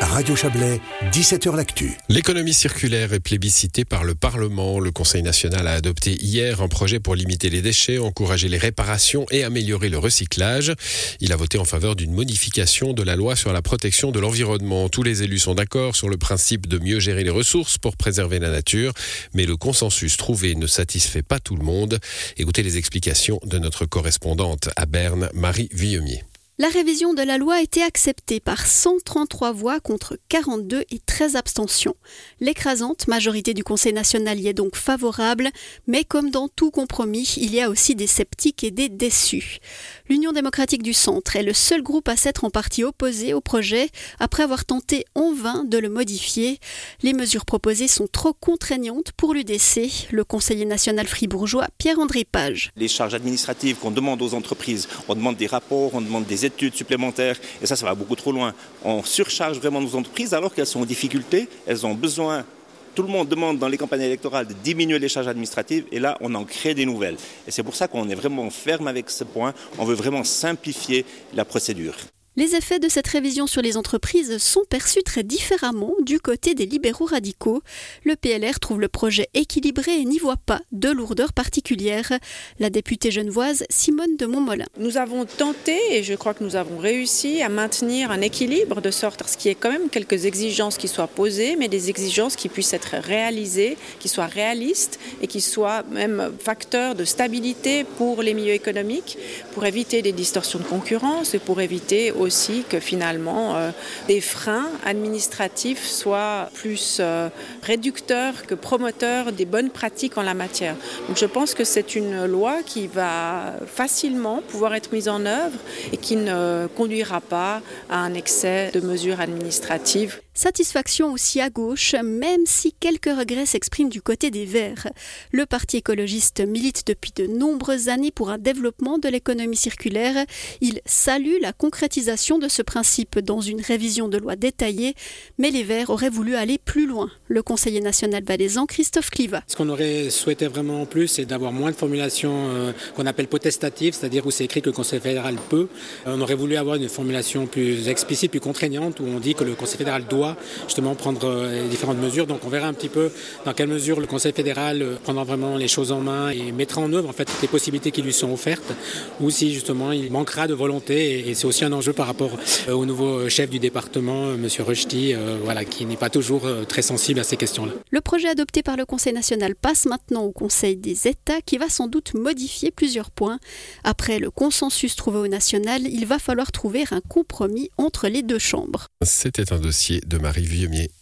Radio Chablais, 17h L'Actu. L'économie circulaire est plébiscitée par le Parlement. Le Conseil national a adopté hier un projet pour limiter les déchets, encourager les réparations et améliorer le recyclage. Il a voté en faveur d'une modification de la loi sur la protection de l'environnement. Tous les élus sont d'accord sur le principe de mieux gérer les ressources pour préserver la nature, mais le consensus trouvé ne satisfait pas tout le monde. Écoutez les explications de notre correspondante à Berne, Marie Villemier. La révision de la loi a été acceptée par 133 voix contre 42 et 13 abstentions. L'écrasante majorité du Conseil national y est donc favorable, mais comme dans tout compromis, il y a aussi des sceptiques et des déçus. L'Union démocratique du Centre est le seul groupe à s'être en partie opposé au projet après avoir tenté en vain de le modifier. Les mesures proposées sont trop contraignantes pour l'UDC, le conseiller national fribourgeois Pierre-André Page. Les charges administratives qu'on demande aux entreprises, on demande des rapports, on demande des études supplémentaires, et ça, ça va beaucoup trop loin. On surcharge vraiment nos entreprises alors qu'elles sont en difficulté, elles ont besoin tout le monde demande dans les campagnes électorales de diminuer les charges administratives et là, on en crée des nouvelles. Et c'est pour ça qu'on est vraiment ferme avec ce point. On veut vraiment simplifier la procédure. Les effets de cette révision sur les entreprises sont perçus très différemment du côté des libéraux radicaux. Le PLR trouve le projet équilibré et n'y voit pas de lourdeur particulière. La députée genevoise Simone de Montmolin. Nous avons tenté, et je crois que nous avons réussi, à maintenir un équilibre de sorte à ce qu'il y ait quand même quelques exigences qui soient posées, mais des exigences qui puissent être réalisées, qui soient réalistes et qui soient même facteurs de stabilité pour les milieux économiques, pour éviter des distorsions de concurrence et pour éviter aussi aussi que finalement euh, des freins administratifs soient plus euh, réducteurs que promoteurs des bonnes pratiques en la matière. Donc je pense que c'est une loi qui va facilement pouvoir être mise en œuvre et qui ne conduira pas à un excès de mesures administratives. Satisfaction aussi à gauche, même si quelques regrets s'expriment du côté des Verts. Le Parti écologiste milite depuis de nombreuses années pour un développement de l'économie circulaire. Il salue la concrétisation de ce principe dans une révision de loi détaillée, mais les Verts auraient voulu aller plus loin. Le conseiller national valaisan, Christophe Cliva. Ce qu'on aurait souhaité vraiment en plus, c'est d'avoir moins de formulations euh, qu'on appelle potestatives, c'est-à-dire où c'est écrit que le Conseil fédéral peut. Euh, on aurait voulu avoir une formulation plus explicite, plus contraignante, où on dit que le Conseil fédéral doit justement prendre euh, les différentes mesures. Donc on verra un petit peu dans quelle mesure le Conseil fédéral euh, prendra vraiment les choses en main et mettra en œuvre en fait toutes les possibilités qui lui sont offertes, ou si justement il manquera de volonté. Et c'est aussi un enjeu par rapport euh, au nouveau chef du département, Monsieur Rushdie, voilà, qui n'est pas toujours très sensible à ces questions-là. Le projet adopté par le Conseil national passe maintenant au Conseil des États, qui va sans doute modifier plusieurs points. Après le consensus trouvé au national, il va falloir trouver un compromis entre les deux chambres. C'était un dossier de Marie Vieumier.